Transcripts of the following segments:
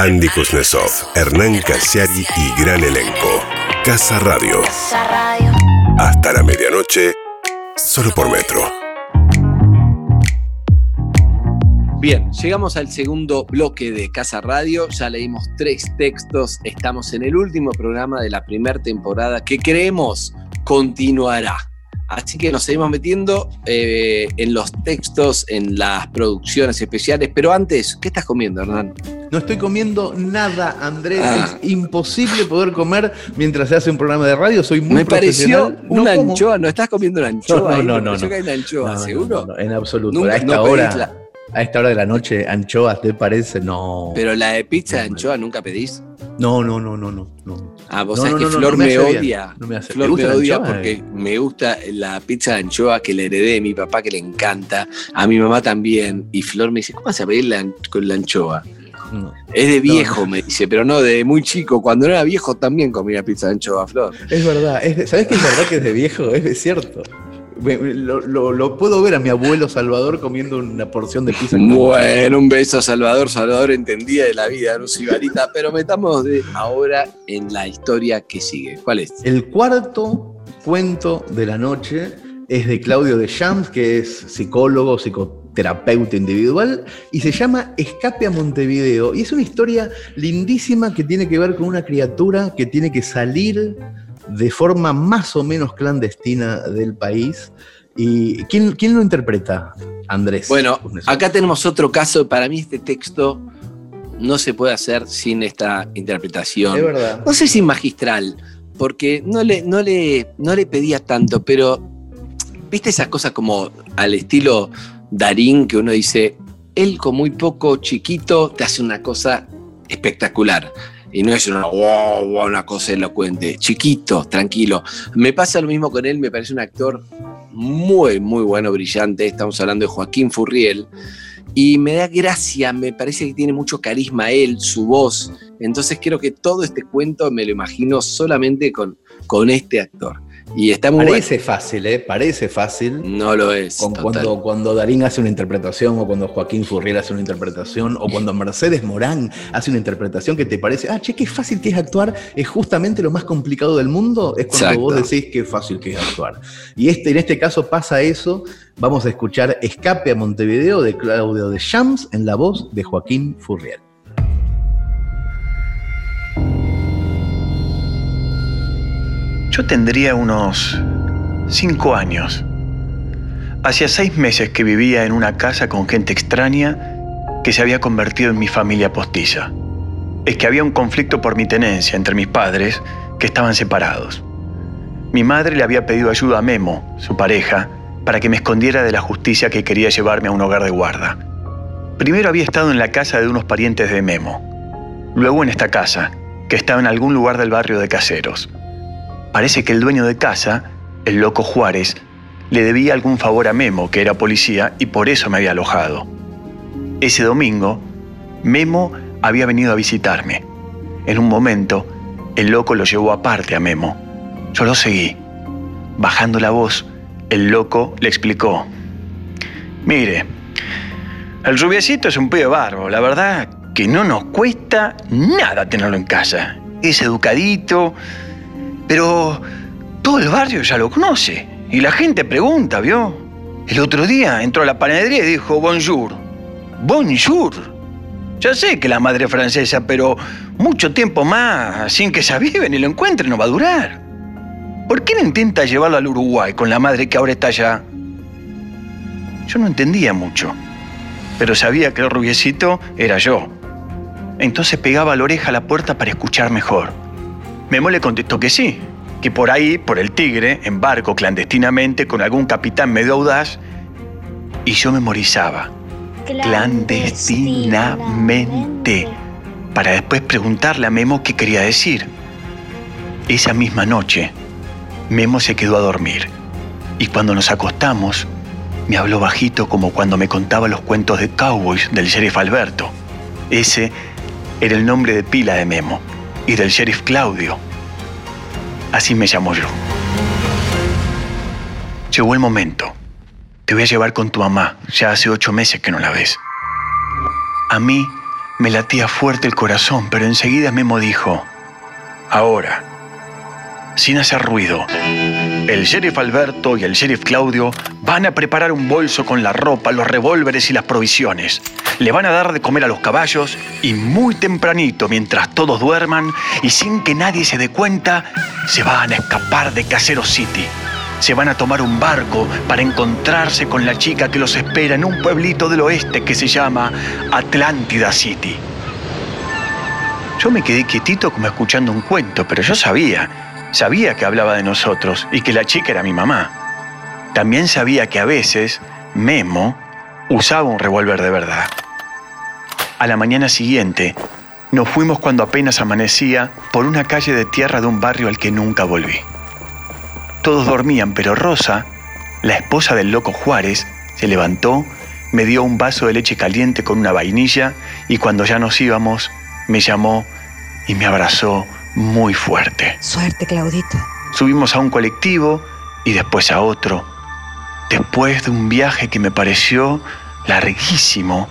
Andy Kuznetsov, Hernán Casiari y gran elenco. Casa Radio. Hasta la medianoche, solo por metro. Bien, llegamos al segundo bloque de Casa Radio. Ya leímos tres textos. Estamos en el último programa de la primera temporada que creemos continuará. Así que nos seguimos metiendo eh, en los textos, en las producciones especiales. Pero antes, ¿qué estás comiendo, Hernán? No estoy comiendo nada, Andrés. Ah. Es imposible poder comer mientras se hace un programa de radio. Soy muy Me pareció una anchoa. ¿No estás comiendo una anchoa? No, no, no. no, no. hay una anchoa, ¿seguro? en absoluto. a esta hora. A esta hora de la noche, anchoas, ¿te parece? No. Pero la de pizza de anchoa nunca pedís. No, no, no, no, no. Ah, vos sabés que Flor me, odia. No me hace. Flor me odia porque me gusta la pizza de anchoa que le heredé de mi papá, que le encanta. A mi mamá también. Y Flor me dice, ¿cómo vas a pedir con la anchoa? Es de viejo, me dice, pero no, de muy chico. Cuando era viejo también comía pizza de anchoa, Flor. Es verdad. ¿Sabés que es verdad que es de viejo? Es cierto. Lo, puedo ver a mi abuelo Salvador comiendo una porción de pizza. Bueno, un beso a Salvador. Salvador entendía de la vida, no Sibarita, pero metamos de ahora en la historia que sigue. ¿Cuál es? El cuarto cuento de la noche es de Claudio de Champs, que es psicólogo, psicoterapeuta individual, y se llama Escape a Montevideo. Y es una historia lindísima que tiene que ver con una criatura que tiene que salir de forma más o menos clandestina del país. ¿Y quién, quién lo interpreta, Andrés? Bueno, acá tenemos otro caso. Para mí este texto no se puede hacer sin esta interpretación. Es verdad. No sé si magistral, porque no le, no le, no le pedía tanto, pero viste esas cosas como al estilo Darín, que uno dice, él con muy poco chiquito te hace una cosa espectacular y no es una, una cosa elocuente, chiquito, tranquilo. Me pasa lo mismo con él, me parece un actor muy, muy bueno, brillante. Estamos hablando de Joaquín Furriel. Y me da gracia, me parece que tiene mucho carisma él, su voz. Entonces creo que todo este cuento me lo imagino solamente con, con este actor. Y está muy Parece fácil, ¿eh? Parece fácil. No lo es. cuando, cuando Darín hace una interpretación, o cuando Joaquín Furriel hace una interpretación, o cuando Mercedes Morán hace una interpretación que te parece, ah, che, qué fácil que es actuar, es justamente lo más complicado del mundo, es cuando vos decís qué fácil que es actuar. Y este, en este caso pasa eso. Vamos a escuchar Escape a Montevideo de Claudio de Shams en la voz de Joaquín Furriel. Yo tendría unos cinco años. Hacía seis meses que vivía en una casa con gente extraña que se había convertido en mi familia postiza. Es que había un conflicto por mi tenencia entre mis padres que estaban separados. Mi madre le había pedido ayuda a Memo, su pareja, para que me escondiera de la justicia que quería llevarme a un hogar de guarda. Primero había estado en la casa de unos parientes de Memo, luego en esta casa, que estaba en algún lugar del barrio de Caseros. Parece que el dueño de casa, el loco Juárez, le debía algún favor a Memo, que era policía, y por eso me había alojado. Ese domingo, Memo había venido a visitarme. En un momento, el loco lo llevó aparte a Memo. Yo lo seguí. Bajando la voz, el loco le explicó. Mire, el rubiecito es un pibe barbo. La verdad que no nos cuesta nada tenerlo en casa. Es educadito, pero todo el barrio ya lo conoce y la gente pregunta, ¿vio? El otro día entró a la panadería y dijo bonjour. Bonjour. Ya sé que la madre francesa, pero mucho tiempo más sin que se aviven y lo encuentren no va a durar. ¿Por qué no intenta llevarlo al Uruguay con la madre que ahora está allá? Yo no entendía mucho, pero sabía que el rubiecito era yo. Entonces pegaba la oreja a la puerta para escuchar mejor. Memo le contestó que sí, que por ahí, por el Tigre, embarco clandestinamente con algún capitán medio audaz, y yo memorizaba. Clandestinamente, para después preguntarle a Memo qué quería decir. Esa misma noche, Memo se quedó a dormir, y cuando nos acostamos, me habló bajito como cuando me contaba los cuentos de cowboys del sheriff Alberto. Ese era el nombre de pila de Memo y del sheriff Claudio. Así me llamo yo. Llegó el momento. Te voy a llevar con tu mamá. Ya hace ocho meses que no la ves. A mí Me latía fuerte el corazón, pero enseguida Memo dijo, ahora, sin hacer ruido, el sheriff Alberto y el sheriff Claudio van a preparar un bolso con la ropa, los revólveres y las provisiones. Le van a dar de comer a los caballos y muy tempranito, mientras todos duerman y sin que nadie se dé cuenta, se van a escapar de Casero City se van a tomar un barco para encontrarse con la chica que los espera en un pueblito del oeste que se llama Atlántida City. Yo me quedé quietito como escuchando un cuento, pero yo sabía, sabía que hablaba de nosotros y que la chica era mi mamá. También sabía que a veces Memo usaba un revólver de verdad. A la mañana siguiente, nos fuimos cuando apenas amanecía por una calle de tierra de un barrio al que nunca volví. Todos dormían, pero Rosa, la esposa del loco Juárez, se levantó, me dio un vaso de leche caliente con una vainilla y cuando ya nos íbamos, me llamó y me abrazó muy fuerte. Suerte, Claudito. Subimos a un colectivo y después a otro. Después de un viaje que me pareció larguísimo,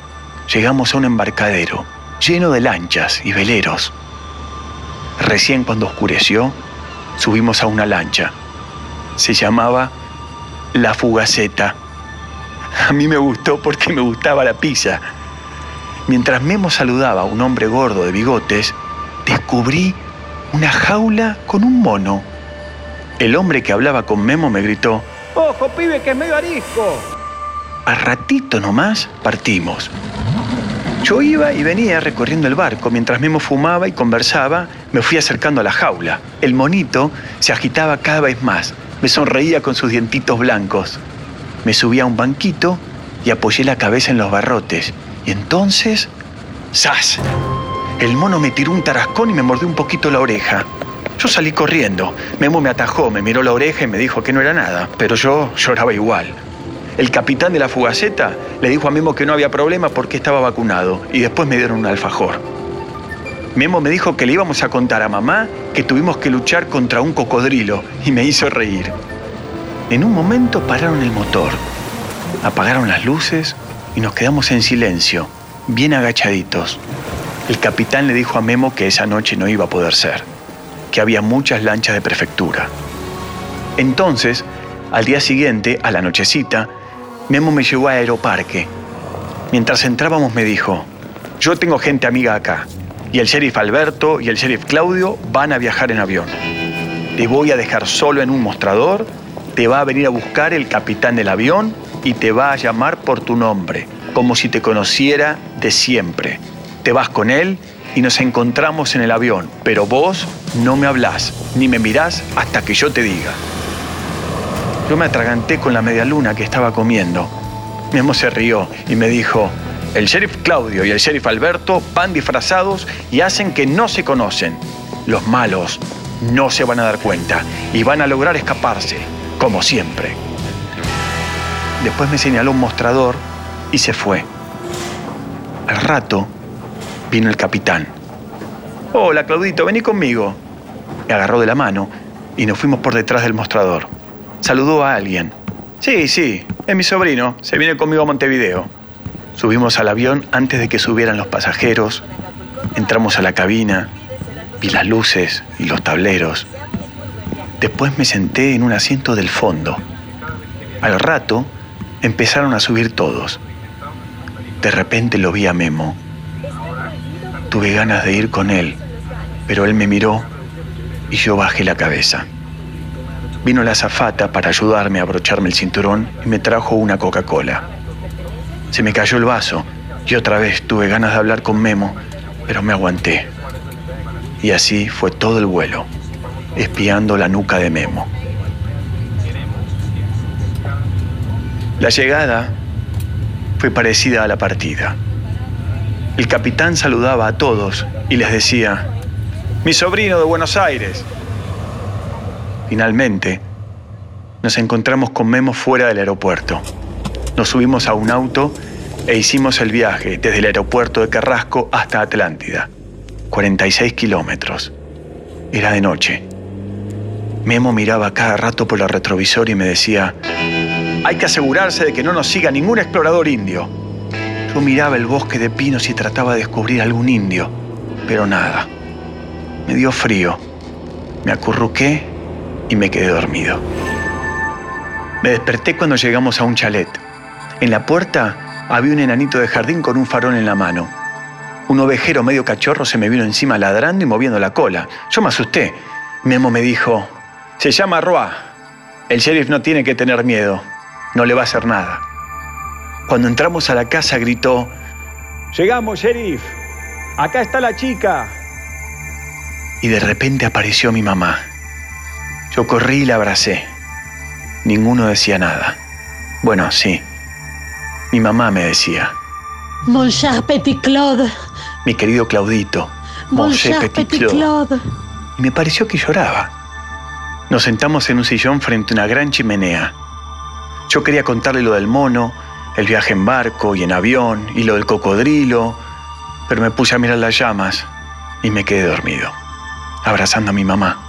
llegamos a un embarcadero lleno de lanchas y veleros. Recién cuando oscureció, subimos a una lancha se llamaba La Fugaceta. A mí me gustó porque me gustaba la pizza. Mientras Memo saludaba a un hombre gordo de bigotes, descubrí una jaula con un mono. El hombre que hablaba con Memo me gritó, ¡Ojo, pibe, que es medio arisco! A ratito nomás partimos. Yo iba y venía recorriendo el barco. Mientras Memo fumaba y conversaba, me fui acercando a la jaula. El monito se agitaba cada vez más. Me sonreía con sus dientitos blancos. Me subí a un banquito y apoyé la cabeza en los barrotes. Y entonces, ¡zas! El mono me tiró un tarascón y me mordió un poquito la oreja. Yo salí corriendo. Memo me atajó, me miró la oreja y me dijo que no era nada, pero yo lloraba igual. El capitán de la fugaceta le dijo a Memo que no había problema porque estaba vacunado y después me dieron un alfajor. Memo me dijo que le íbamos a contar a mamá que tuvimos que luchar contra un cocodrilo y me hizo reír. En un momento pararon el motor, apagaron las luces y nos quedamos en silencio, bien agachaditos. El capitán le dijo a Memo que esa noche no iba a poder ser, que había muchas lanchas de prefectura. Entonces, al día siguiente, a la nochecita, Memo me llevó a Aeroparque. Mientras entrábamos me dijo, yo tengo gente amiga acá, y el sheriff Alberto y el sheriff Claudio van a viajar en avión. Te voy a dejar solo en un mostrador, te va a venir a buscar el capitán del avión y te va a llamar por tu nombre, como si te conociera de siempre. Te vas con él y nos encontramos en el avión, pero vos no me hablás ni me mirás hasta que yo te diga. Yo me atraganté con la media luna que estaba comiendo. Memo se rió y me dijo, el sheriff Claudio y el sheriff Alberto van disfrazados y hacen que no se conocen. Los malos no se van a dar cuenta y van a lograr escaparse, como siempre. Después me señaló un mostrador y se fue. Al rato vino el capitán. Hola, Claudito, vení conmigo. Me agarró de la mano y nos fuimos por detrás del mostrador. Saludó a alguien. Sí, sí, es mi sobrino. Se viene conmigo a Montevideo. Subimos al avión antes de que subieran los pasajeros, entramos a la cabina, vi las luces y los tableros. Después me senté en un asiento del fondo. Al rato empezaron a subir todos. De repente lo vi a Memo. Tuve ganas de ir con él, pero él me miró y yo bajé la cabeza. Vino la azafata para ayudarme a abrocharme el cinturón y me trajo una Coca-Cola. Se me cayó el vaso y otra vez tuve ganas de hablar con Memo, pero me aguanté. Y así fue todo el vuelo, espiando la nuca de Memo. La llegada fue parecida a la partida. El capitán saludaba a todos y les decía, mi sobrino de Buenos Aires. Finalmente, nos encontramos con Memo fuera del aeropuerto nos subimos a un auto e hicimos el viaje desde el aeropuerto de Carrasco hasta Atlántida. 46 kilómetros. Era de noche. Memo miraba cada rato por el retrovisor y me decía, hay que asegurarse de que no nos siga ningún explorador indio. Yo miraba el bosque de pinos y trataba de descubrir algún indio, pero nada. Me dio frío. Me acurruqué y me quedé dormido. Me desperté cuando llegamos a un chalet. En la puerta había un enanito de jardín con un farol en la mano. Un ovejero medio cachorro se me vino encima ladrando y moviendo la cola. Yo me asusté. Memo me dijo, se llama Roa. El sheriff no tiene que tener miedo. No le va a hacer nada. Cuando entramos a la casa gritó, Llegamos, sheriff. Acá está la chica. y de repente apareció mi mamá. Yo corrí y la abracé. Ninguno decía nada. Bueno, sí. Mi mamá me decía, Mon cher Petit Claude, mi querido Claudito, mon mon cher petit Petit Claude. Claude. Y me pareció que lloraba. Nos sentamos en un sillón frente a una gran chimenea. Yo quería contarle lo del mono, el viaje en barco y en avión, y lo del cocodrilo, pero me puse a mirar las llamas y me quedé dormido, abrazando a mi mamá,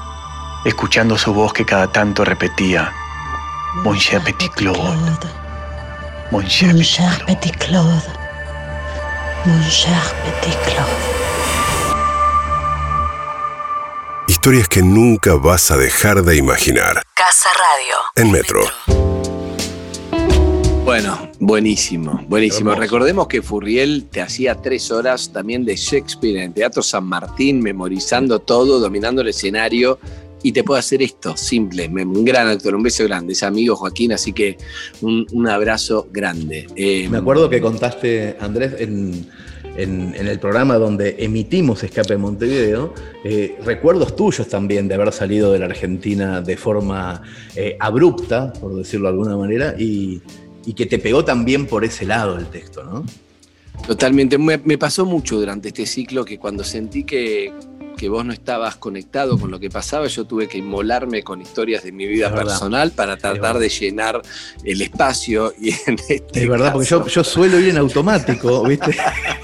escuchando su voz que cada tanto repetía, Mon cher petit Claude, mon cher Mon petit cher Claude. Petit Claude. Mon cher Petit Claude. Historias que nunca vas a dejar de imaginar. Casa Radio. En Metro. Bueno, buenísimo, buenísimo. Hermoso. Recordemos que Furriel te hacía tres horas también de Shakespeare en el Teatro San Martín, memorizando todo, dominando el escenario. Y te puede hacer esto, simple, un gran actor, un beso grande, es amigo Joaquín, así que un, abrazo grande. Eh, Me acuerdo que contaste, Andrés, en, el programa donde emitimos Escape Montevideo, eh, recuerdos tuyos también de haber salido de la Argentina de forma eh, abrupta, por decirlo de alguna manera, y que te pegó también por ese lado el texto, ¿no? Totalmente. Me, me pasó mucho durante este ciclo que cuando sentí que, que vos no estabas conectado con lo que pasaba, yo tuve que inmolarme con historias de mi vida Es verdad. personal para tratar de llenar el espacio. Y en este Es verdad, porque yo, yo suelo ir en automático, ¿viste?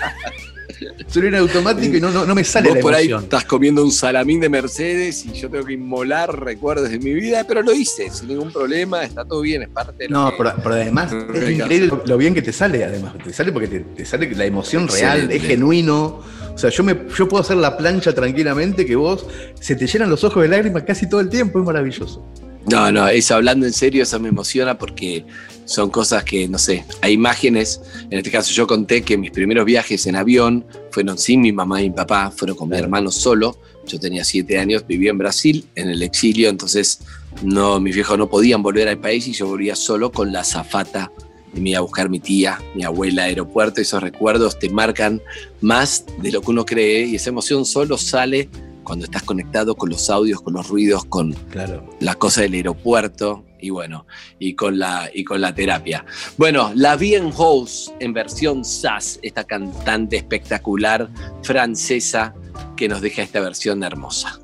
en automático y no, no, no me sale Vos la por ahí estás comiendo un salamín de Mercedes y yo tengo que inmolar recuerdos de mi vida, pero lo hice sin ningún problema, está todo bien, es parte de lo No, que- pero, pero además es increíble lo, lo bien que te sale, además. Te sale porque te, te sale la emoción real, es genuino. O sea, yo, me, yo puedo hacer la plancha tranquilamente que vos se te llenan los ojos de lágrimas casi todo el tiempo, es maravilloso. No, no, eso hablando en serio, eso me emociona porque son cosas que, no sé, hay imágenes. En este caso, yo conté que mis primeros viajes en avión fueron sin mi mamá y mi papá, fueron con mi hermano solo. Yo tenía siete años, vivía en Brasil, en el exilio, entonces no, mis viejos no podían volver al país y yo volvía solo con la zafata y me iba a buscar mi tía, mi abuela, aeropuerto. Esos recuerdos te marcan más de lo que uno cree y esa emoción solo sale cuando estás conectado con los audios, con los ruidos, con, Claro. la cosa del aeropuerto y bueno, y con la, y con la terapia. Bueno, la Bien House en versión SAS, esta cantante espectacular francesa que nos deja esta versión hermosa.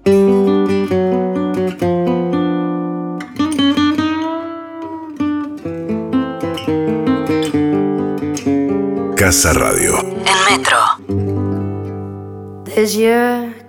Casa Radio. En Metro. Des yeux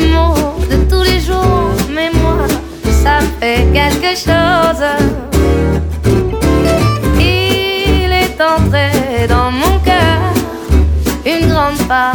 De tous les jours, mais moi, ça fait quelque chose. Il est entré dans mon cœur une grande part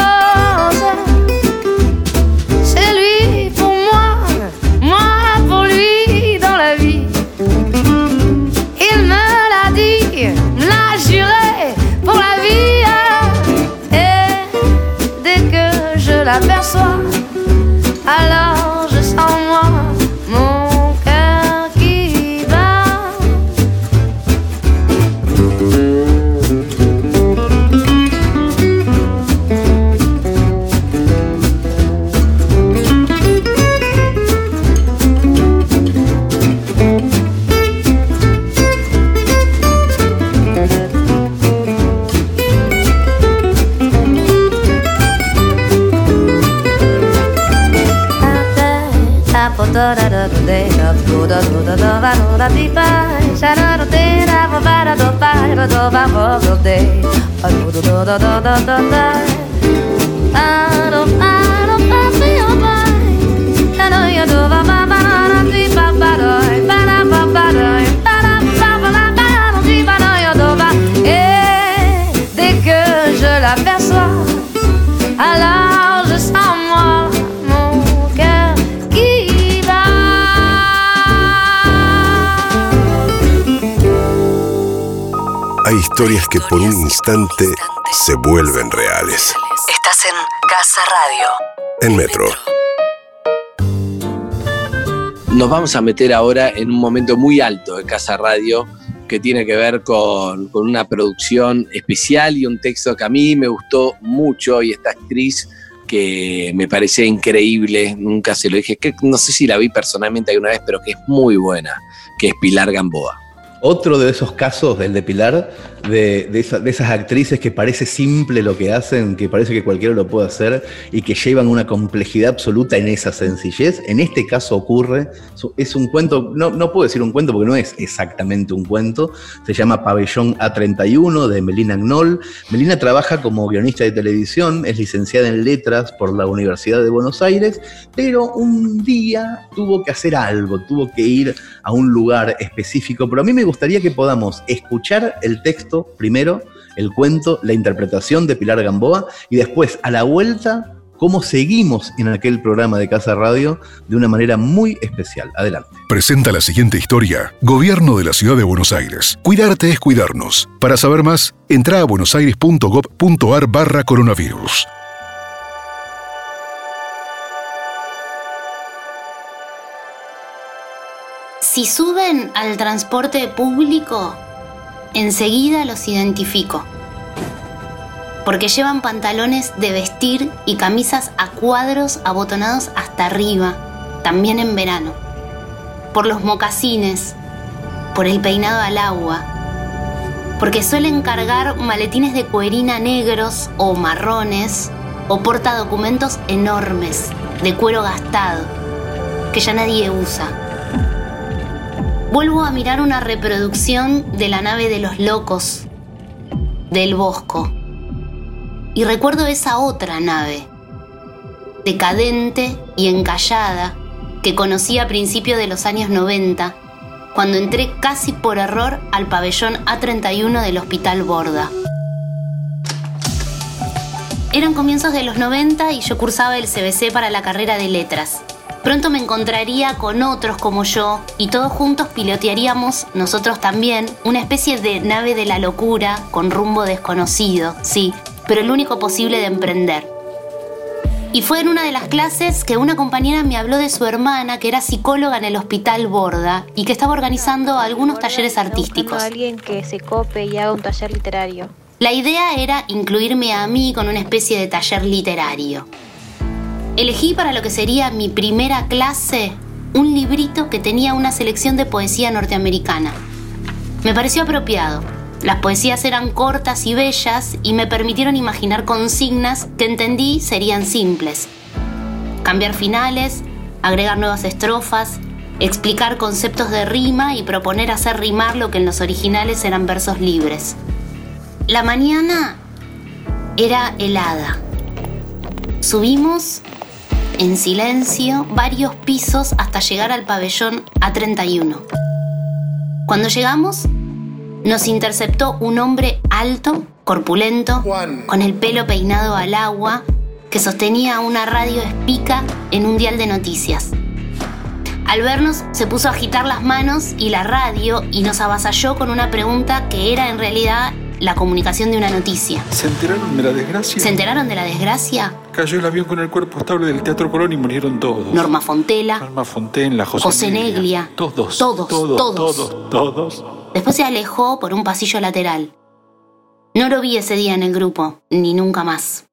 Que por un instante se vuelven reales. Estás en Casa Radio. En Metro. Nos vamos a meter ahora en un momento muy alto de Casa Radio que tiene que ver con, con una producción especial y un texto que a mí me gustó mucho y esta actriz que me parece increíble, nunca se lo dije, que no sé si la vi personalmente alguna vez, pero que es muy buena, que es Pilar Gamboa. Otro de esos casos del de Pilar, de, de esa- de esas actrices que parece simple lo que hacen, que parece que cualquiera lo puede hacer y que llevan una complejidad absoluta en esa sencillez. En este caso ocurre, es un cuento, no, no puedo decir un cuento porque no es exactamente un cuento, se llama Pabellón A31 de Melina Knoll. Melina trabaja como guionista de televisión, es licenciada en letras por la Universidad de Buenos Aires, pero un día tuvo que hacer algo, tuvo que ir a un lugar específico, pero a mí me gustaría que podamos escuchar el texto primero, el cuento, la interpretación de Pilar Gamboa y después a la vuelta cómo seguimos en aquel programa de Casa Radio de una manera muy especial. Adelante. Presenta la siguiente historia. Gobierno de la Ciudad de Buenos Aires. Cuidarte es cuidarnos. Para saber más, entra a buenosaires.gov.ar barra coronavirus. Si suben al transporte público, enseguida los identifico. Porque llevan pantalones de vestir y camisas a cuadros abotonados hasta arriba, también en verano. Por los mocasines, por el peinado al agua. Porque suelen cargar maletines de cuerina negros o marrones o porta documentos enormes de cuero gastado que ya nadie usa. Vuelvo a mirar una reproducción de la nave de los locos, del Bosco. Y recuerdo esa otra nave, decadente y encallada, que conocí a principios de los años 90, cuando entré casi por error al pabellón A31 del Hospital Borda. Eran comienzos de los 90 y yo cursaba el CBC para la carrera de letras. Pronto me encontraría con otros como yo y todos juntos pilotearíamos, nosotros también, una especie de nave de la locura con rumbo desconocido, sí, pero el único posible de emprender. Y fue en una de las clases que una compañera me habló de su hermana que era psicóloga en el hospital Borda y que estaba organizando algunos talleres artísticos. alguien que se cope y haga un taller literario. La idea era incluirme a mí con una especie de taller literario. Elegí para lo que sería mi primera clase un librito que tenía una selección de poesía norteamericana. Me pareció apropiado. Las poesías eran cortas y bellas y me permitieron imaginar consignas que entendí serían simples. Cambiar finales, agregar nuevas estrofas, explicar conceptos de rima y proponer hacer rimar lo que en los originales eran versos libres. La mañana era helada. Subimos en silencio varios pisos hasta llegar al pabellón A31. Cuando llegamos, nos interceptó un hombre alto, corpulento, con el pelo peinado al agua, que sostenía una radio espica en un dial de noticias. Al vernos se puso a agitar las manos y la radio y nos avasalló con una pregunta que era en realidad la comunicación de una noticia. ¿Se enteraron de la desgracia? ¿Se enteraron de la desgracia? Cayó el avión con el cuerpo estable del Teatro Colón y murieron todos. Norma Fontela. Norma Fontela, José, José Neglia. Todos. Todos, todos. todos. Todos. Todos. Después se alejó por un pasillo lateral. No lo vi ese día en el grupo, ni nunca más.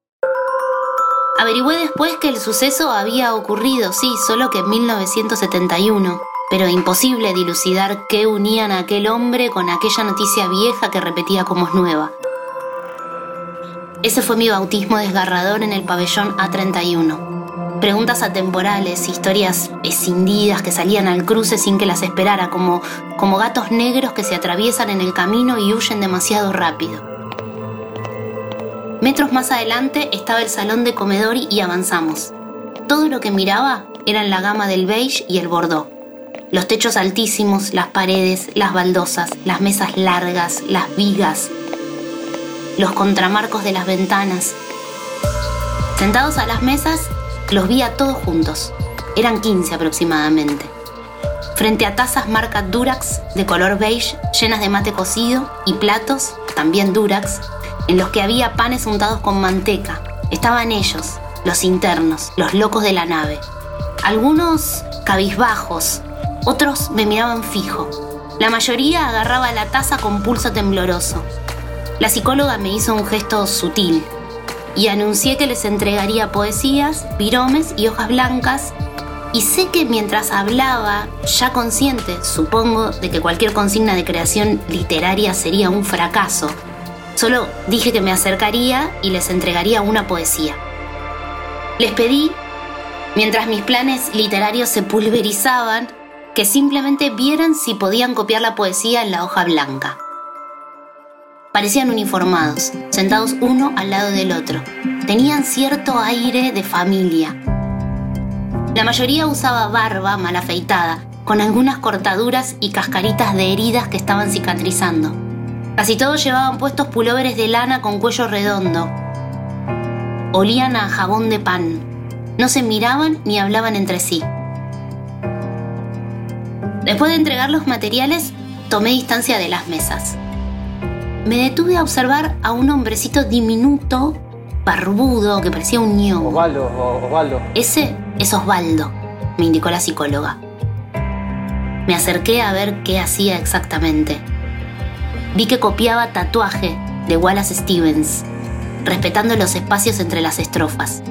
Averigüé después que el suceso había ocurrido, sí, solo que en 1971 pero imposible dilucidar qué unían a aquel hombre con aquella noticia vieja que repetía como es nueva. Ese fue mi bautismo desgarrador en el pabellón A31. Preguntas atemporales, historias escindidas que salían al cruce sin que las esperara, como, como gatos negros que se atraviesan en el camino y huyen demasiado rápido. Metros más adelante estaba el salón de comedor y avanzamos. Todo lo que miraba eran la gama del beige y el bordeaux. Los techos altísimos, las paredes, las baldosas, las mesas largas, las vigas, los contramarcos de las ventanas. Sentados a las mesas, los vi a todos juntos. Eran 15 aproximadamente. Frente a tazas marca Durax de color beige llenas de mate cocido y platos, también Durax, en los que había panes untados con manteca. Estaban ellos, los internos, los locos de la nave. Algunos cabizbajos, otros me miraban fijo. La mayoría agarraba la taza con pulso tembloroso. La psicóloga me hizo un gesto sutil y anuncié que les entregaría poesías, piromes y hojas blancas. Y sé que mientras hablaba, ya consciente, supongo, de que cualquier consigna de creación literaria sería un fracaso, solo dije que me acercaría y les entregaría una poesía. Les pedí, mientras mis planes literarios se pulverizaban, que simplemente vieran si podían copiar la poesía en la hoja blanca. Parecían uniformados, sentados uno al lado del otro. Tenían cierto aire de familia. La mayoría usaba barba mal afeitada, con algunas cortaduras y cascaritas de heridas que estaban cicatrizando. Casi todos llevaban puestos pulóveres de lana con cuello redondo. Olían a jabón de pan. No se miraban ni hablaban entre sí. Después de entregar los materiales, tomé distancia de las mesas. Me detuve a observar a un hombrecito diminuto, barbudo, que parecía un ño. Osvaldo, Osvaldo. Ese es Osvaldo, me indicó la psicóloga. Me acerqué a ver qué hacía exactamente. Vi que copiaba tatuaje de Wallace Stevens, respetando los espacios entre las estrofas.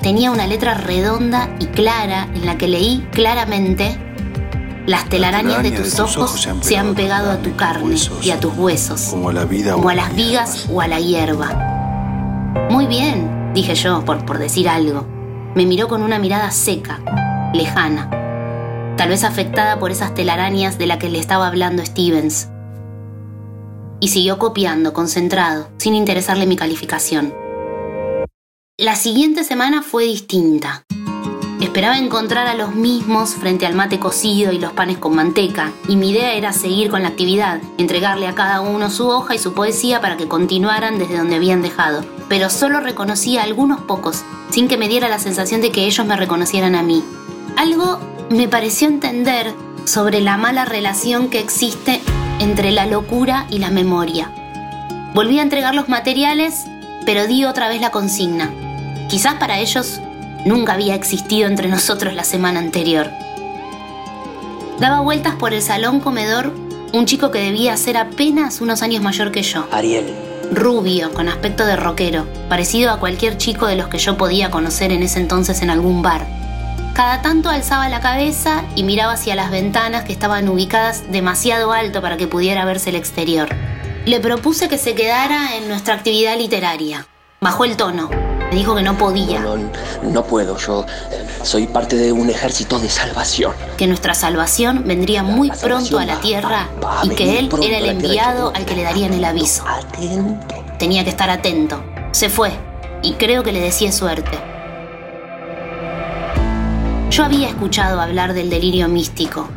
Tenía una letra redonda y clara en la que leí claramente las telarañas de tus ojos se han pegado a tu carne y a tus huesos, Como a la vida como a las vigas o a la hierba. Muy bien, dije yo, por, por decir algo. Me miró con una mirada seca, lejana, tal vez afectada por esas telarañas de la que le estaba hablando Stevens. Y siguió copiando, concentrado, sin interesarle mi calificación. La siguiente semana fue distinta. Esperaba encontrar a los mismos frente al mate cocido y los panes con manteca, y mi idea era seguir con la actividad, entregarle a cada uno su hoja y su poesía para que continuaran desde donde habían dejado. Pero solo reconocí a algunos pocos, sin que me diera la sensación de que ellos me reconocieran a mí. Algo me pareció entender sobre la mala relación que existe entre la locura y la memoria. Volví a entregar los materiales, pero di otra vez la consigna. Quizás para ellos nunca había existido entre nosotros la semana anterior. Daba vueltas por el salón comedor un chico que debía ser apenas unos años mayor que yo. Ariel, rubio, con aspecto de rockero, parecido a cualquier chico de los que yo podía conocer en ese entonces en algún bar. Cada tanto alzaba la cabeza y miraba hacia las ventanas que estaban ubicadas demasiado alto para que pudiera verse el exterior. Le propuse que se quedara en nuestra actividad literaria. Bajó el tono. Me dijo que no podía. No, no puedo, yo soy parte de un ejército de salvación. Que nuestra salvación vendría muy pronto a la tierra y que él era el enviado al que le darían el aviso. Tenía que estar atento. Se fue y creo que le decía suerte. Yo había escuchado hablar del delirio místico,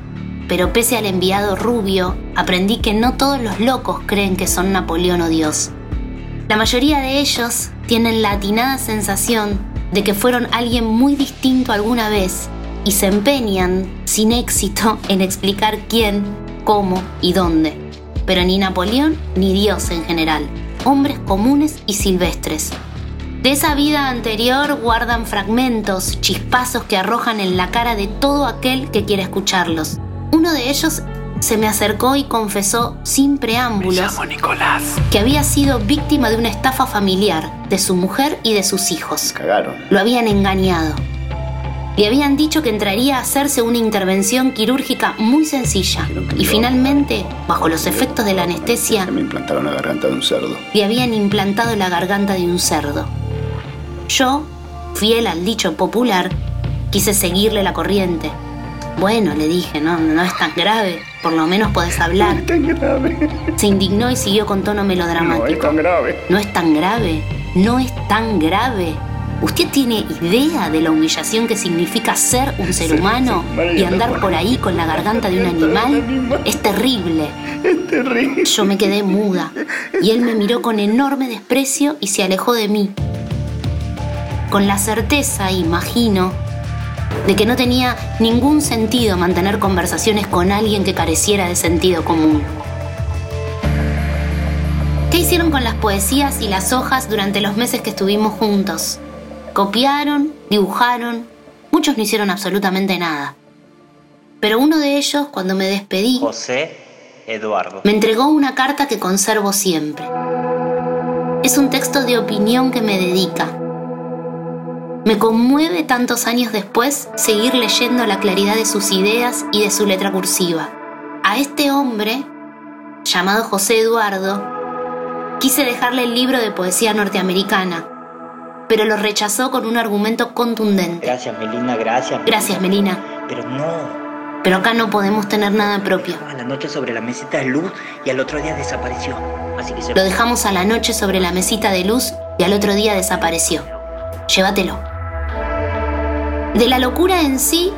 pero pese al enviado rubio, aprendí que no todos los locos creen que son Napoleón o Dios. La mayoría de ellos tienen la atinada sensación de que fueron alguien muy distinto alguna vez y se empeñan, sin éxito, en explicar quién, cómo y dónde. Pero ni Napoleón ni Dios en general, hombres comunes y silvestres, de esa vida anterior guardan fragmentos, chispazos que arrojan en la cara de todo aquel que quiere escucharlos. Uno de ellos se me acercó y confesó sin preámbulos que había sido víctima de una estafa familiar de su mujer y de sus hijos. Cagaron. Lo habían engañado. Le habían dicho que entraría a hacerse una intervención quirúrgica muy sencilla y finalmente, bajo los efectos de la anestesia, Me implantaron la garganta de un cerdo. le habían implantado la garganta de un cerdo. Yo, fiel al dicho popular, quise seguirle la corriente. Bueno, le dije, no, no es tan grave, por lo menos podés hablar. Se indignó y siguió con tono melodramático. grave. No es tan grave, no es tan grave. ¿Usted tiene idea de la humillación que significa ser un ser humano y andar por ahí con la garganta de un animal? Es terrible. Es terrible. Yo me quedé muda y él me miró con enorme desprecio y se alejó de mí. Con la certeza, imagino, de que no tenía ningún sentido mantener conversaciones con alguien que careciera de sentido común. ¿Qué hicieron con las poesías y las hojas durante los meses que estuvimos juntos? Copiaron, dibujaron, muchos no hicieron absolutamente nada. Pero uno de ellos, cuando me despedí, José Eduardo. me entregó una carta que conservo siempre. Es un texto de opinión que me dedica. Me conmueve tantos años después seguir leyendo la claridad de sus ideas y de su letra cursiva. A este hombre, llamado José Eduardo, quise dejarle el libro de poesía norteamericana, pero lo rechazó con un argumento contundente. Gracias, Melina, gracias. Gracias, Melina. Pero no. Pero acá no podemos tener nada propio. A la noche sobre la mesita de luz y al otro día desapareció. Así que se Lo dejamos a la noche sobre la mesita de luz y al otro día desapareció. Llévatelo. De la locura en sí,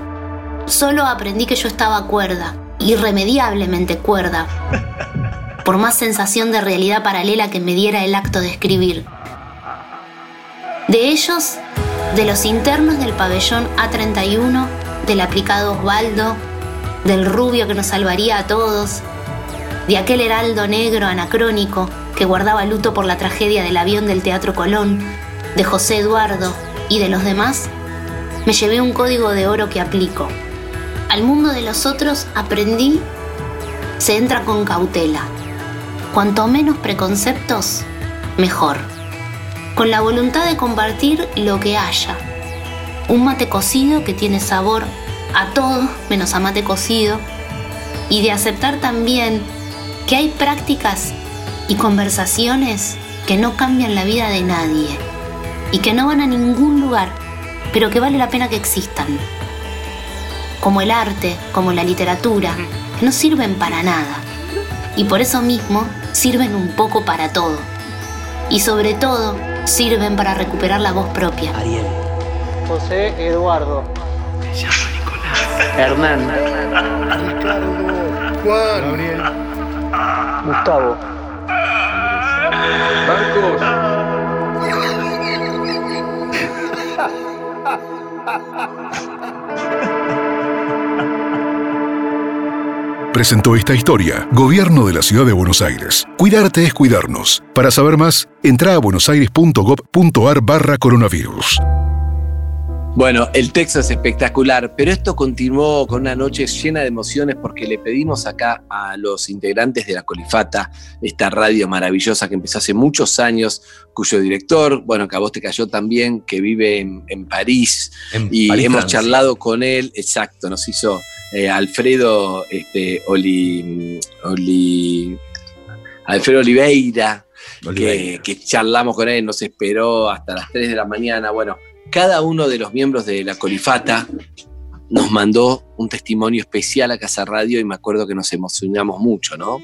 solo aprendí que yo estaba cuerda, irremediablemente cuerda, por más sensación de realidad paralela que me diera el acto de escribir. De ellos, de los internos del pabellón A31, del aplicado Osvaldo, del rubio que nos salvaría a todos, de aquel heraldo negro anacrónico que guardaba luto por la tragedia del avión del Teatro Colón, de José Eduardo y de los demás, me llevé un código de oro que aplico. Al mundo de los otros aprendí, se entra con cautela. Cuanto menos preconceptos, mejor. Con la voluntad de compartir lo que haya. Un mate cocido que tiene sabor a todo menos a mate cocido. Y de aceptar también que hay prácticas y conversaciones que no cambian la vida de nadie y que no van a ningún lugar, pero que vale la pena que existan. Como el arte, como la literatura, que no sirven para nada. Y por eso mismo sirven un poco para todo. Y sobre todo sirven para recuperar la voz propia. José Eduardo. Hernán. Juan. Gabriel. Gustavo. Presentó esta historia Gobierno de la Ciudad de Buenos Aires. Cuidarte es cuidarnos. Para saber más, entra a buenosaires.gov.ar barra coronavirus. Bueno, el texto es espectacular, pero esto continuó con una noche llena de emociones porque le pedimos acá a los integrantes de la Colifata, esta radio maravillosa que empezó hace muchos años, cuyo director, bueno, que a vos te cayó también, que vive en, París, y hemos charlado con él, exacto, nos hizo eh, Alfredo este, Oli, Alfredo Oliveira, Que, que charlamos con él, nos esperó hasta las 3 de la mañana, bueno cada uno de los miembros de la Colifata nos mandó un testimonio especial a Casa Radio y me acuerdo que nos emocionamos mucho, ¿no?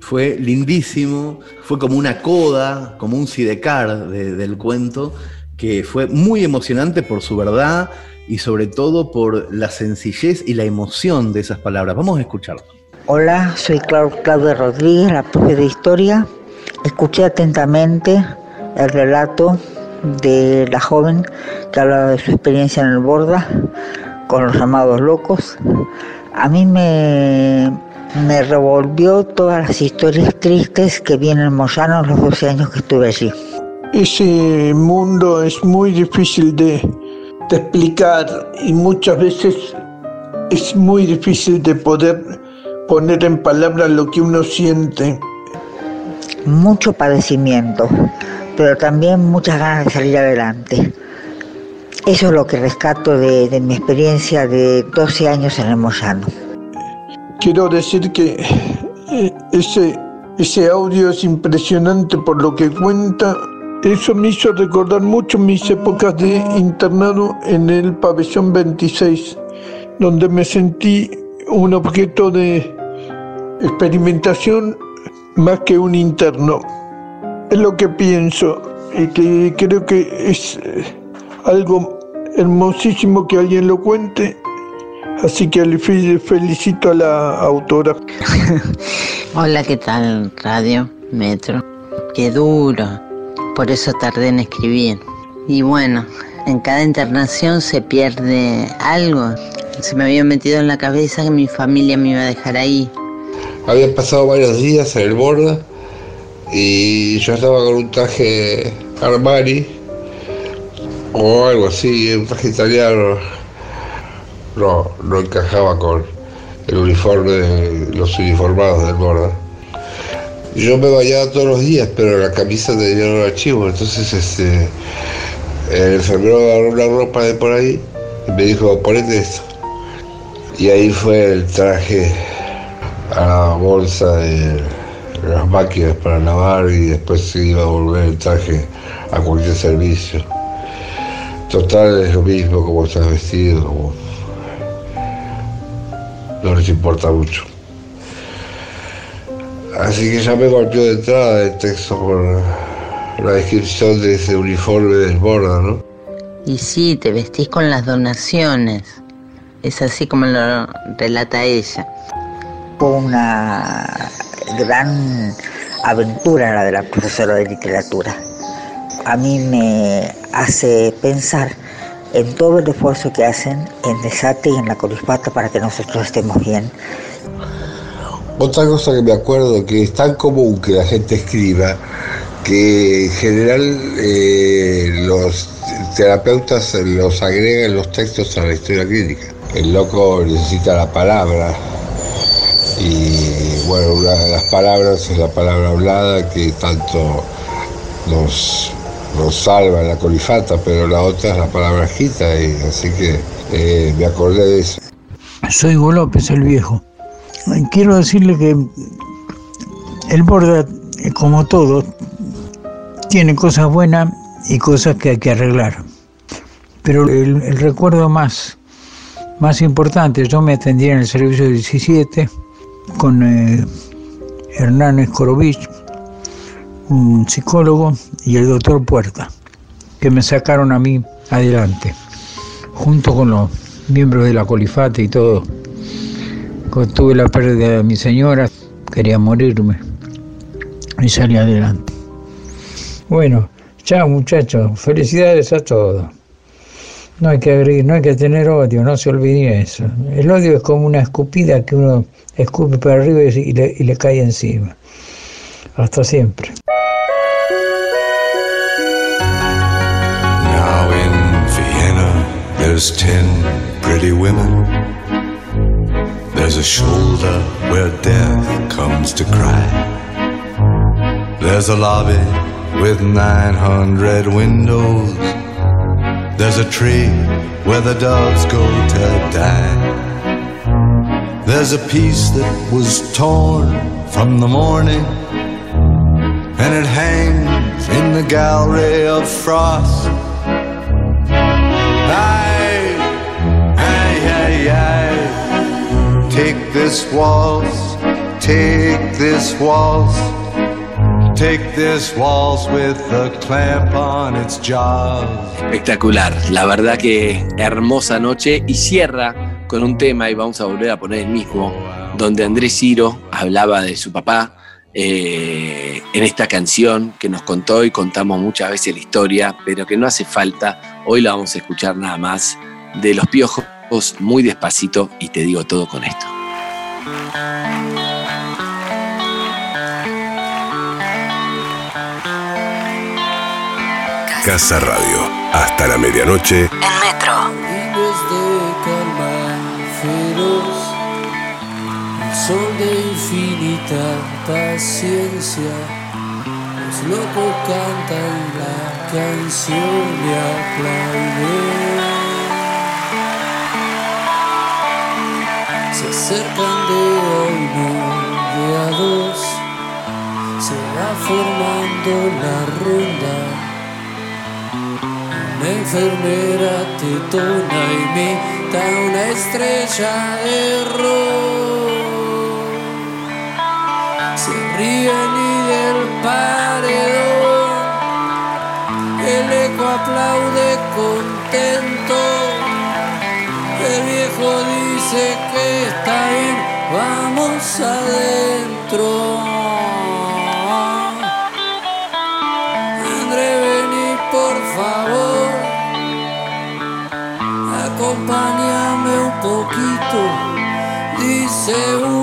Fue lindísimo, fue como una coda, como un sidecar del cuento, que fue muy emocionante por su verdad y sobre todo por la sencillez y la emoción de esas palabras. Vamos a escucharlo. Hola, soy Claudia Rodríguez, la profe de historia. Escuché atentamente el relato de la joven que hablaba de su experiencia en el Borda con los llamados locos. A mí me, me revolvió todas las historias tristes que vienen en Moyano los 12 años que estuve allí. Ese mundo es muy difícil de, de explicar y muchas veces es muy difícil de poder poner en palabras lo que uno siente. Mucho padecimiento, pero también muchas ganas de salir adelante. Eso es lo que rescato de, mi experiencia de 12 años en el Moyano. Quiero decir que eh, ese, ese audio es impresionante por lo que cuenta. Eso me hizo recordar mucho mis épocas de internado en el pabellón 26, donde me sentí un objeto de experimentación más que un interno. Es lo que pienso y que creo que es eh, algo hermosísimo que alguien lo cuente. Así que le felicito a la autora. Hola, ¿qué tal Radio Metro? Qué duro. Por eso tardé en escribir. Y bueno, en cada internación se pierde algo. Se me había metido en la cabeza que mi familia me iba a dejar ahí. Había pasado varios días en el borda y yo estaba con un traje Armani o algo así, un traje italiano. No, no encajaba con el uniforme los uniformados del Borda. Yo me bañaba todos los días, pero la camisa tenía un archivo, entonces este, el enfermero agarró una ropa de por ahí y me dijo, ponete esto. Y ahí fue el traje a la bolsa de las máquinas para lavar y después se iba a volver el traje a cualquier servicio. Total es lo mismo como estás vestido, no les importa mucho. Así que ya me golpeó de entrada el texto por la descripción de ese uniforme del borda, ¿no? Y sí, te vestís con las donaciones. Es así como lo relata ella. Una gran aventura la de la profesora de literatura. A mí me hace pensar en todo el esfuerzo que hacen en Desate y en la Corifata para que nosotros estemos bien. Otra cosa que me acuerdo que es tan común que la gente escriba, que en general eh, los terapeutas los agregan los textos a la historia clínica. El loco necesita la palabra, y bueno, una de las palabras es la palabra hablada que tanto nos, nos salva la colifata, pero la otra es la palabra gita, y así que eh, me acordé de eso. Soy Hugo López, el viejo. Quiero decirle que el Borda, como todo, tiene cosas buenas y cosas que hay que arreglar. Pero el, el recuerdo más, más importante, yo me atendí en el servicio 17 con eh, Hernán Escorovich, un psicólogo, y el doctor Puerta, que me sacaron a mí adelante, junto con los miembros de la colifate y todo. Cuando tuve la pérdida de mi señora, quería morirme y salí adelante. Bueno, chao muchachos, felicidades a todos. No hay que agredir, no hay que tener odio, no se olvide eso. El odio es como una escupida que uno escupe para arriba y le, y le cae encima. Hasta siempre. Now in Vienna, There's ten pretty women. There's a shoulder where death comes to cry. There's a lobby with 900 windows. There's a tree where the doves go to die. There's a piece that was torn from the morning, and it hangs in the gallery of frost. Aye, aye, aye, aye. Take this waltz, take this waltz, take this waltz with a clamp on its jaws. Espectacular, la verdad que hermosa noche y cierra con un tema y vamos a volver a poner el mismo, donde Andrés Ciro hablaba de su papá eh, en esta canción que nos contó y contamos muchas veces la historia, pero que no hace falta, hoy la vamos a escuchar nada más, de los piojos muy despacito y te digo todo con esto. Casa Radio, hasta la medianoche. En Metro. Sol de infinita paciencia, los locos cantan la canción de aplaudir. Se acercan de uno de a dos, se va formando la ronda. Una enfermera tetona imita una estrella de rock. Se ríen y del paredón el eco aplaude contento. El viejo dice que está bien, vamos adentro. André, vení por favor, acompáñame un poquito, dice uno,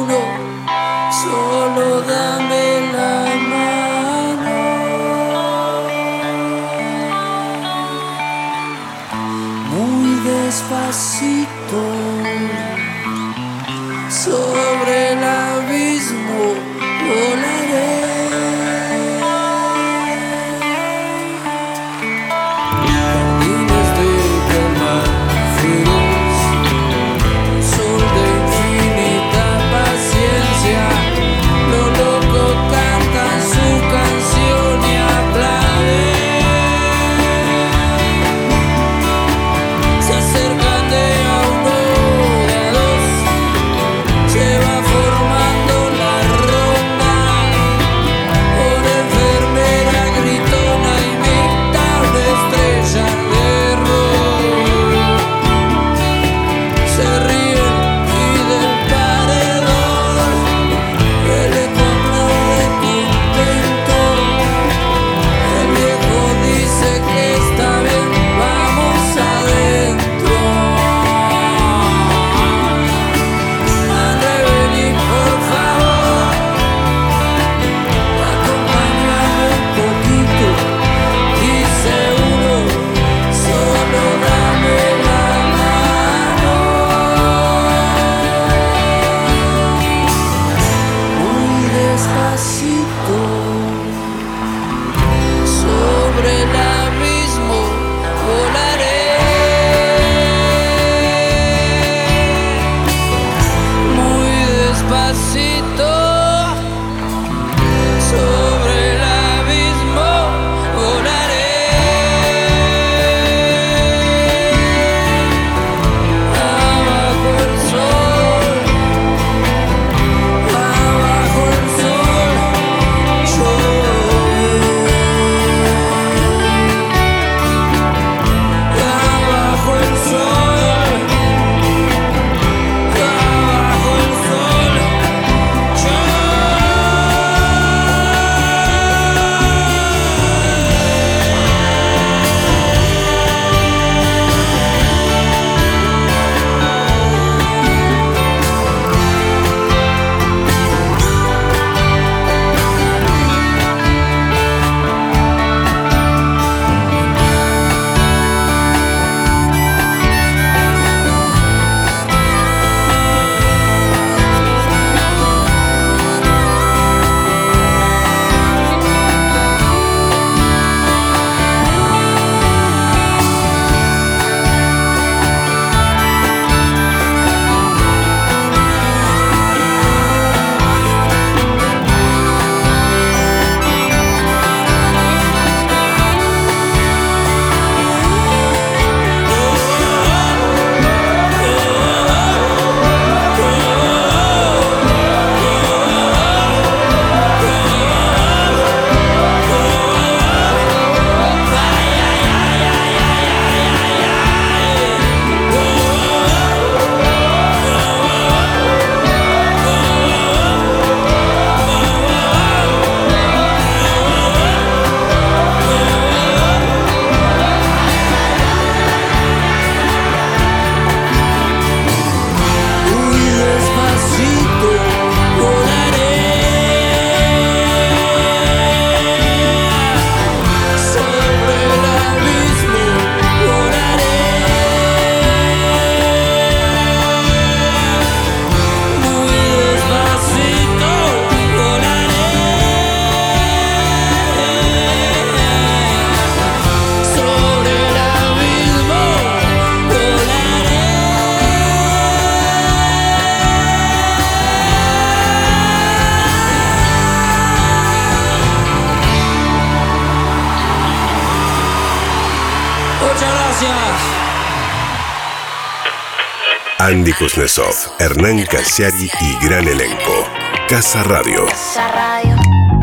Andy Kuznetsov, Hernán Casiari y gran elenco. Casa Radio.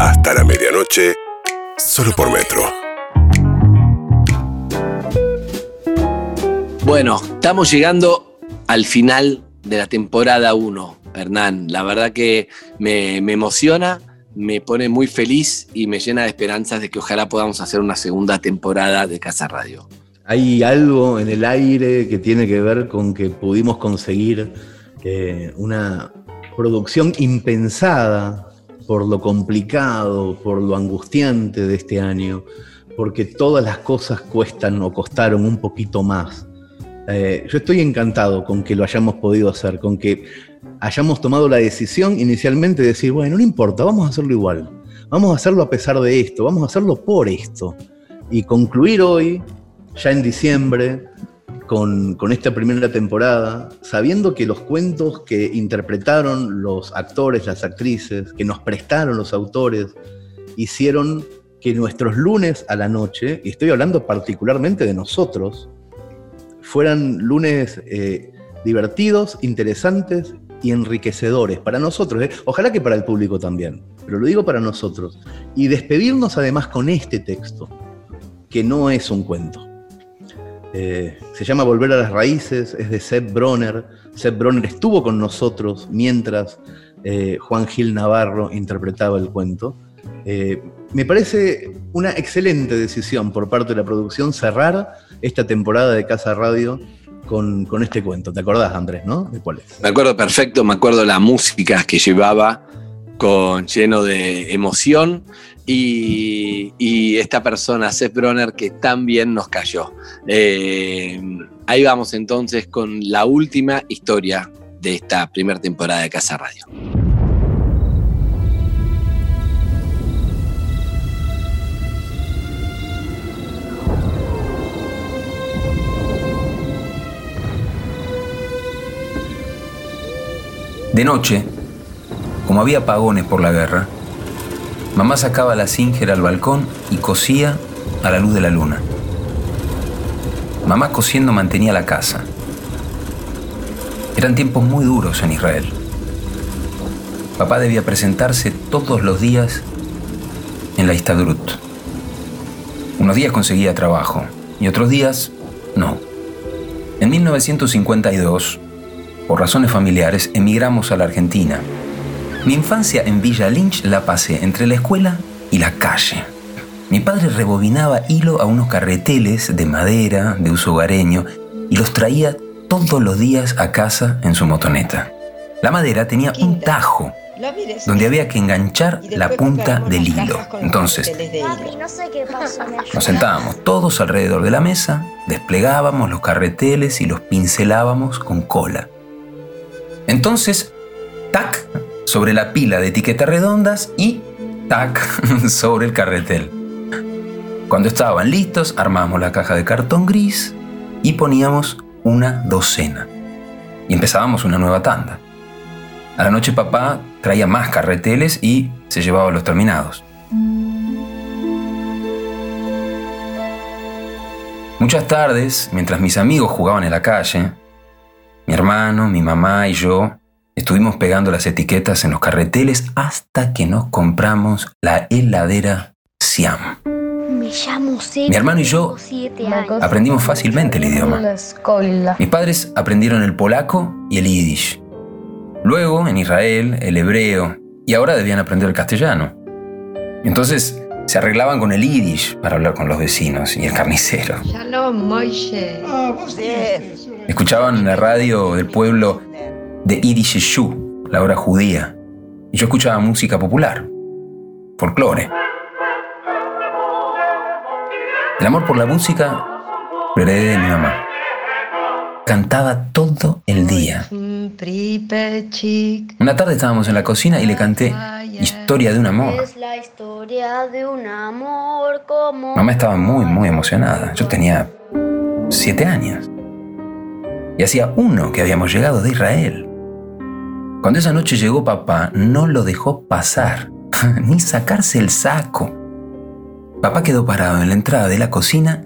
Hasta la medianoche, solo por metro. Bueno, estamos llegando al final de la temporada 1, Hernán. La verdad que me, me emociona, me pone muy feliz y me llena de esperanzas de que ojalá podamos hacer una segunda temporada de Casa Radio. Hay algo en el aire que tiene que ver con que pudimos conseguir eh, una producción impensada por lo complicado, por lo angustiante de este año, porque todas las cosas cuestan o costaron un poquito más. Eh, yo estoy encantado con que lo hayamos podido hacer, con que hayamos tomado la decisión inicialmente de decir, bueno, no importa, vamos a hacerlo igual, vamos a hacerlo a pesar de esto, vamos a hacerlo por esto. Y concluir hoy, ya en diciembre, con, con, esta primera temporada, sabiendo que los cuentos que interpretaron los actores, las actrices, que nos prestaron los autores, hicieron que nuestros lunes a la noche, y estoy hablando particularmente de nosotros, fueran lunes eh, divertidos, interesantes y enriquecedores para nosotros. ¿eh? Ojalá que para el público también, pero lo digo para nosotros. Y despedirnos además con este texto, que no es un cuento. Eh, se llama Volver a las Raíces, es de Seb Bronner. Seb Bronner estuvo con nosotros mientras eh, Juan Gil Navarro interpretaba el cuento. Eh, me parece una excelente decisión por parte de la producción cerrar esta temporada de Casa Radio con, este cuento. ¿Te acordás, Andrés, no? ¿De cuál es? Me acuerdo perfecto, me acuerdo la música que llevaba con lleno de emoción y, y esta persona, Seth Bronner, que tan bien nos cayó. Eh, ahí vamos entonces con la última historia de esta primera temporada de Casa Radio. De noche, como había apagones por la guerra, mamá sacaba la Singer al balcón y cosía a la luz de la luna. Mamá cosiendo mantenía la casa. Eran tiempos muy duros en Israel. Papá debía presentarse todos los días en la Istadrut. Unos días conseguía trabajo y otros días no. En 1952, por razones familiares, emigramos a la Argentina. Mi infancia en Villa Lynch la pasé entre la escuela y la calle. Mi padre rebobinaba hilo a unos carreteles de madera de uso hogareño y los traía todos los días a casa en su motoneta. La madera tenía un tajo donde había que enganchar la punta del hilo. Entonces, nos sentábamos todos alrededor de la mesa, desplegábamos los carreteles y los pincelábamos con cola. Entonces, tac, sobre la pila de etiquetas redondas y tac, sobre el carretel. Cuando estaban listos, armábamos la caja de cartón gris y poníamos una docena. Y empezábamos una nueva tanda. A la noche papá traía más carreteles y se llevaba los terminados. Muchas tardes, mientras mis amigos jugaban en la calle, mi hermano, mi mamá y yo estuvimos pegando las etiquetas en los carreteles hasta que nos compramos la heladera Siam. Me llamo Mi hermano y yo aprendimos fácilmente el idioma. Mis padres aprendieron el polaco y el yiddish. Luego, en Israel, el hebreo. Y ahora debían aprender el castellano. Entonces, se arreglaban con el yiddish para hablar con los vecinos y el carnicero. Escuchaban en la radio del pueblo de Yiddish la hora judía. Y yo escuchaba música popular, folclore. El amor por la música lo heredé de mi mamá. Cantaba todo el día. Una tarde estábamos en la cocina y le canté Historia de un amor. Mamá estaba muy, muy emocionada. Yo tenía siete años. Y hacía uno que habíamos llegado de Israel. Cuando esa noche llegó papá, no lo dejó pasar, ni sacarse el saco. Papá quedó parado en la entrada de la cocina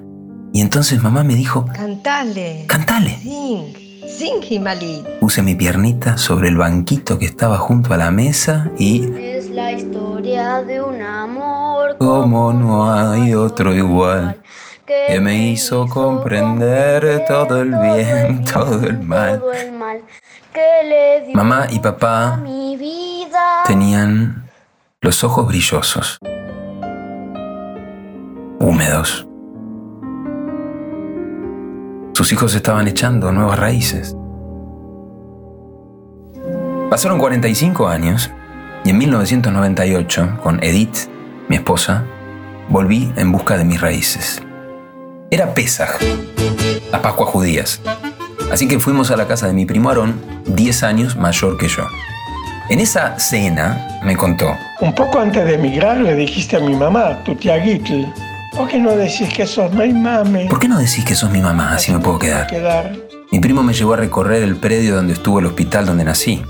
Y entonces mamá me dijo, Cantale. Cantale. Sing. Sing, Himalí. puse mi piernita sobre el banquito que estaba junto a la mesa y Es la historia de un amor como no hay otro igual que me hizo comprender todo el bien, todo el mal. todo el Mamá y papá mi vida. tenían los ojos brillosos, húmedos. Sus hijos estaban echando nuevas raíces. Pasaron 45 años y en 1998, con Edith, mi esposa, volví en busca de mis raíces. Era Pesaj, las Pascuas judías. Así que fuimos a la casa de mi primo Aarón, 10 años mayor que yo. En esa cena me contó, Un poco antes de emigrar le dijiste a mi mamá, tu tía Gitl, ¿por qué no decís que sos mi mami? ¿por qué no decís que sos mi mamá? Así me puedo quedar. Quedar. Mi primo me llevó a recorrer el predio donde estuvo el hospital donde nací.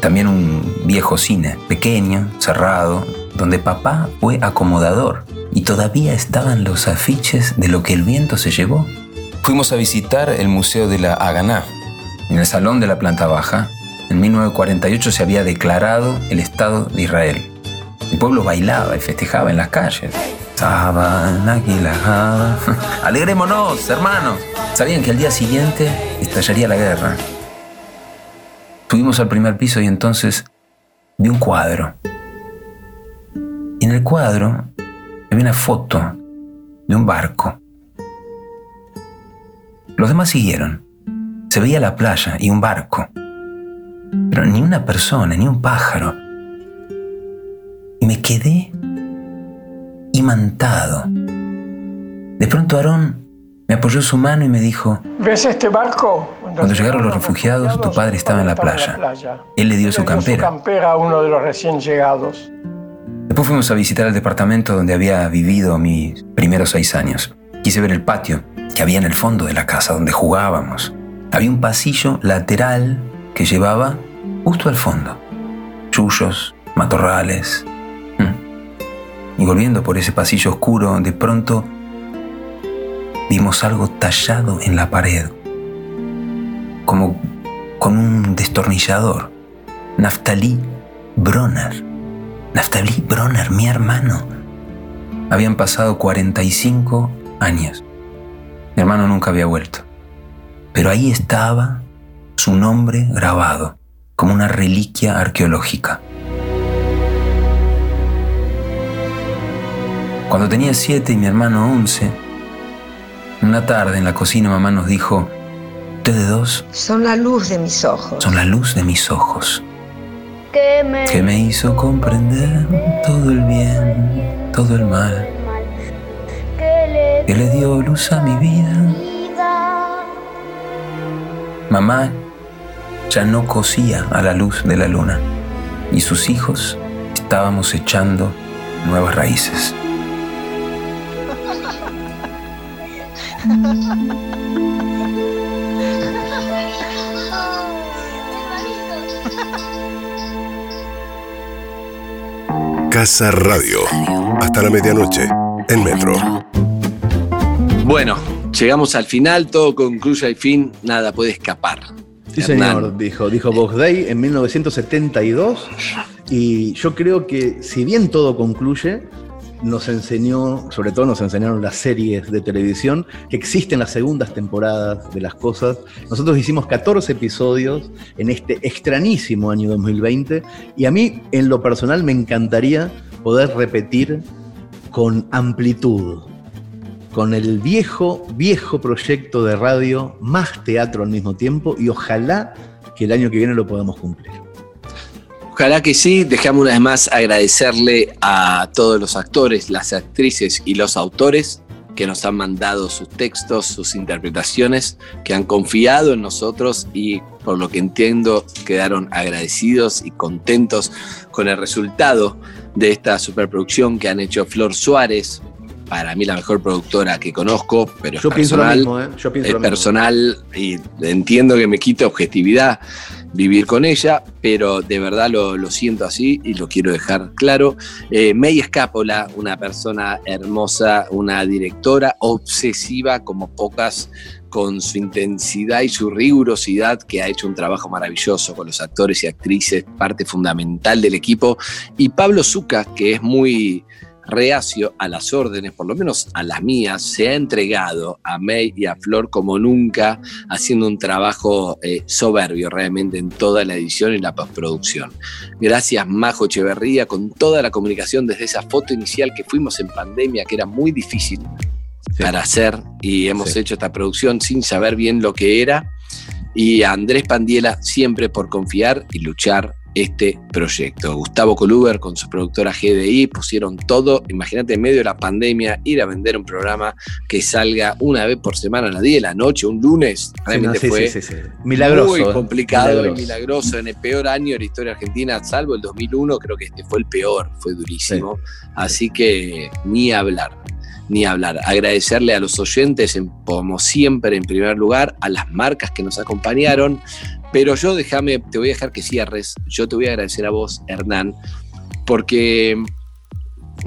También un viejo cine, pequeño, cerrado, donde papá fue acomodador y todavía estaban los afiches de lo que el viento se llevó. Fuimos a visitar el Museo de la Haganá. En el salón de la planta baja, en 1948 se había declarado el Estado de Israel. El pueblo bailaba y festejaba en las calles. Alegrémonos, hermanos. Sabían que al día siguiente estallaría la guerra. Subimos al primer piso y entonces vi un cuadro. Y en el cuadro había una foto de un barco. Los demás siguieron. Se veía la playa y un barco. Pero ni una persona, ni un pájaro. Y me quedé imantado. De pronto Aarón me apoyó su mano y me dijo, ¿Ves este barco? cuando llegaron los refugiados, tu padre estaba en la playa. Él le dio su dio campera. campera a uno de los recién llegados. Después fuimos a visitar el departamento donde había vivido mis primeros seis años. Quise ver el patio que había en el fondo de la casa donde jugábamos. Había un pasillo lateral que llevaba justo al fondo. Chullos, matorrales. Mm. Y volviendo por ese pasillo oscuro, de pronto vimos algo tallado en la pared, como con un destornillador. Naftali Bronner. Naftali Bronner, mi hermano. Habían pasado 45 años. Mi hermano nunca había vuelto. Pero ahí estaba su nombre grabado, como una reliquia arqueológica. Cuando tenía siete y mi hermano once, una tarde en la cocina mamá nos dijo, ustedes dos Son la luz de mis ojos. son la luz de mis ojos, que me, que me hizo comprender todo el bien, todo el mal, que le dio luz a mi vida. Mamá ya no cosía a la luz de la luna y sus hijos estábamos echando nuevas raíces. Casa Radio. Hasta la medianoche. En Metro. Bueno, llegamos al final, todo concluye al fin, nada puede escapar. Sí, Hernán. señor, dijo, dijo Day en 1972. Y yo creo que, si bien todo concluye, nos enseñó, sobre todo nos enseñaron las series de televisión, que existen las segundas temporadas de las cosas. Nosotros hicimos 14 episodios en este extrañísimo año 2020. Y a mí, en lo personal, me encantaría poder repetir con amplitud, con el viejo, viejo proyecto de radio, más teatro al mismo tiempo, y ojalá que el año que viene lo podamos cumplir. Ojalá que sí. Dejamos una vez más agradecerle a todos los actores, las actrices y los autores que nos han mandado sus textos, sus interpretaciones, que han confiado en nosotros y por lo que entiendo quedaron agradecidos y contentos con el resultado de esta superproducción que han hecho Flor Suárez, para mí la mejor productora que conozco, pero es lo personal, mismo, ¿eh? Yo pienso es lo mismo. personal y entiendo que me quita objetividad. vivir con ella, pero de verdad lo, lo siento así y lo quiero dejar claro. Eh, May Escápola, una persona hermosa, una directora obsesiva como pocas con su intensidad y su rigurosidad, que ha hecho un trabajo maravilloso con los actores y actrices, parte fundamental del equipo, y Pablo Zucca, que es muy reacio a las órdenes, por lo menos a las mías, se ha entregado a May y a Flor como nunca, haciendo un trabajo eh, soberbio realmente en toda la edición y la postproducción. Gracias Majo Echeverría con toda la comunicación desde esa foto inicial que fuimos en pandemia, que era muy difícil para hacer y hemos hecho esta producción sin saber bien lo que era. Y a Andrés Pandiela siempre por confiar y luchar este proyecto. Gustavo Coluber con su productora GDI pusieron todo, imagínate en medio de la pandemia, ir a vender un programa que salga una vez por semana a las 10 de la noche, un lunes, realmente Sí, no, sí, fue sí. Milagroso, muy complicado Milagroso. y milagroso en el peor año de la historia argentina, salvo el 2001, creo que este fue el peor, fue durísimo. Así que ni hablar ni hablar. Agradecerle a los oyentes, en- como siempre, en primer lugar, a las marcas que nos acompañaron. Pero yo déjame, te voy a dejar que cierres. Yo te voy a agradecer a vos, Hernán, porque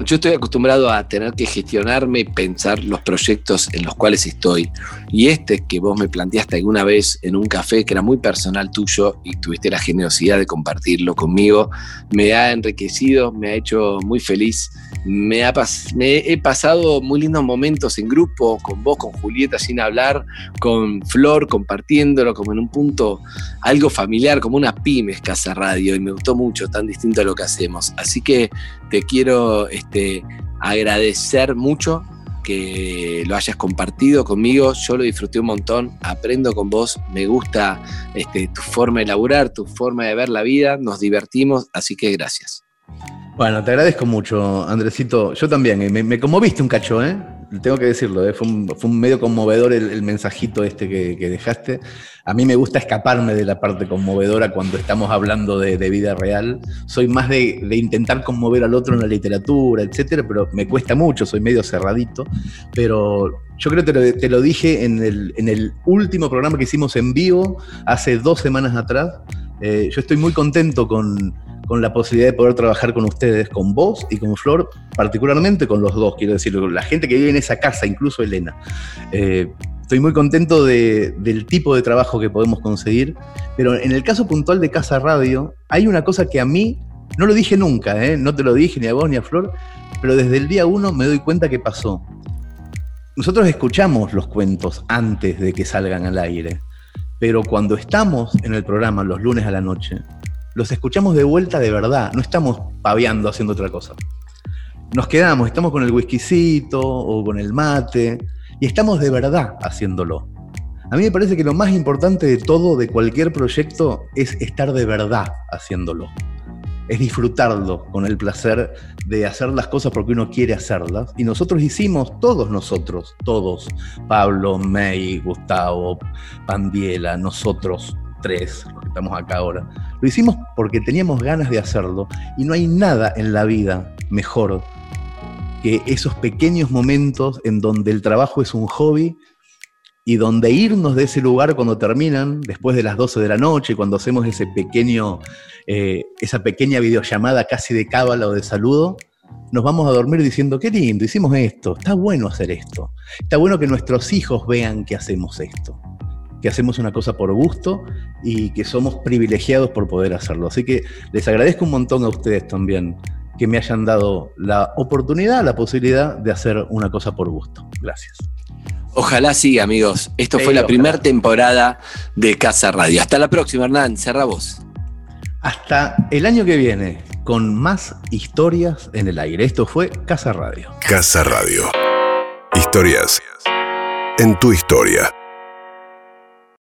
yo estoy acostumbrado a tener que gestionarme y pensar los proyectos en los cuales estoy. Y este que vos me planteaste alguna vez en un café, que era muy personal tuyo y tuviste la generosidad de compartirlo conmigo, me ha enriquecido, me ha hecho muy feliz. Me, ha me he pasado muy lindos momentos en grupo, con vos, con Julieta, sin hablar, con Flor, compartiéndolo como en un punto algo familiar, como una pymes Casa Radio, y me gustó mucho, tan distinto a lo que hacemos. Así que te quiero este, agradecer mucho que lo hayas compartido conmigo, yo lo disfruté un montón, aprendo con vos, me gusta este, tu forma de laburar, tu forma de ver la vida, nos divertimos, así que gracias. Bueno, te agradezco mucho, Andresito. Yo también, eh, me, me conmoviste un cacho, ¿eh? Tengo que decirlo, ¿eh? fue, un, medio conmovedor el, mensajito este que, dejaste. A mí me gusta escaparme de la parte conmovedora cuando estamos hablando de, vida real. Soy más de, intentar conmover al otro en la literatura, etcétera, pero me cuesta mucho, soy medio cerradito. Pero yo creo que te lo, dije en el, en el último programa que hicimos en vivo hace dos semanas atrás. Eh, yo estoy muy contento con, con la posibilidad de poder trabajar con ustedes, con vos y con Flor, particularmente con los dos, quiero decir, la gente que vive en esa casa, incluso Elena. Eh, estoy muy contento de- del tipo de trabajo que podemos conseguir, pero en el caso puntual de Casa Radio, hay una cosa que a mí, no lo dije nunca, ¿eh? no te lo dije ni a vos ni a Flor, pero desde el día uno me doy cuenta que pasó. Nosotros escuchamos los cuentos antes de que salgan al aire, pero cuando estamos en el programa los lunes a la noche, los escuchamos de vuelta de verdad, no estamos paveando haciendo otra cosa. Nos quedamos, estamos con el whiskycito o con el mate y estamos de verdad haciéndolo. A mí me parece que lo más importante de todo, de cualquier proyecto, es estar de verdad haciéndolo. Es disfrutarlo con el placer de hacer las cosas porque uno quiere hacerlas. Y nosotros hicimos, todos nosotros, todos, Pablo, May, Gustavo, Pandiela, nosotros tres, los que estamos acá ahora, lo hicimos porque teníamos ganas de hacerlo. Y no hay nada en la vida mejor que esos pequeños momentos en donde el trabajo es un hobby y donde irnos de ese lugar cuando terminan, después de las 12 de la noche, cuando hacemos ese pequeño, eh, esa pequeña videollamada casi de cábala o de saludo, nos vamos a dormir diciendo, qué lindo, hicimos esto, está bueno hacer esto, está bueno que nuestros hijos vean que hacemos esto, que hacemos una cosa por gusto y que somos privilegiados por poder hacerlo. Así que les agradezco un montón a ustedes también que me hayan dado la oportunidad, la posibilidad de hacer una cosa por gusto. Gracias. Ojalá siga, amigos. Esto Sí, fue la primera temporada de Casa Radio. Hasta la próxima, Hernán. Cerra vos. Hasta el año que viene, con más historias en el aire. Esto fue Casa Radio. Casa Radio. Historias en tu historia.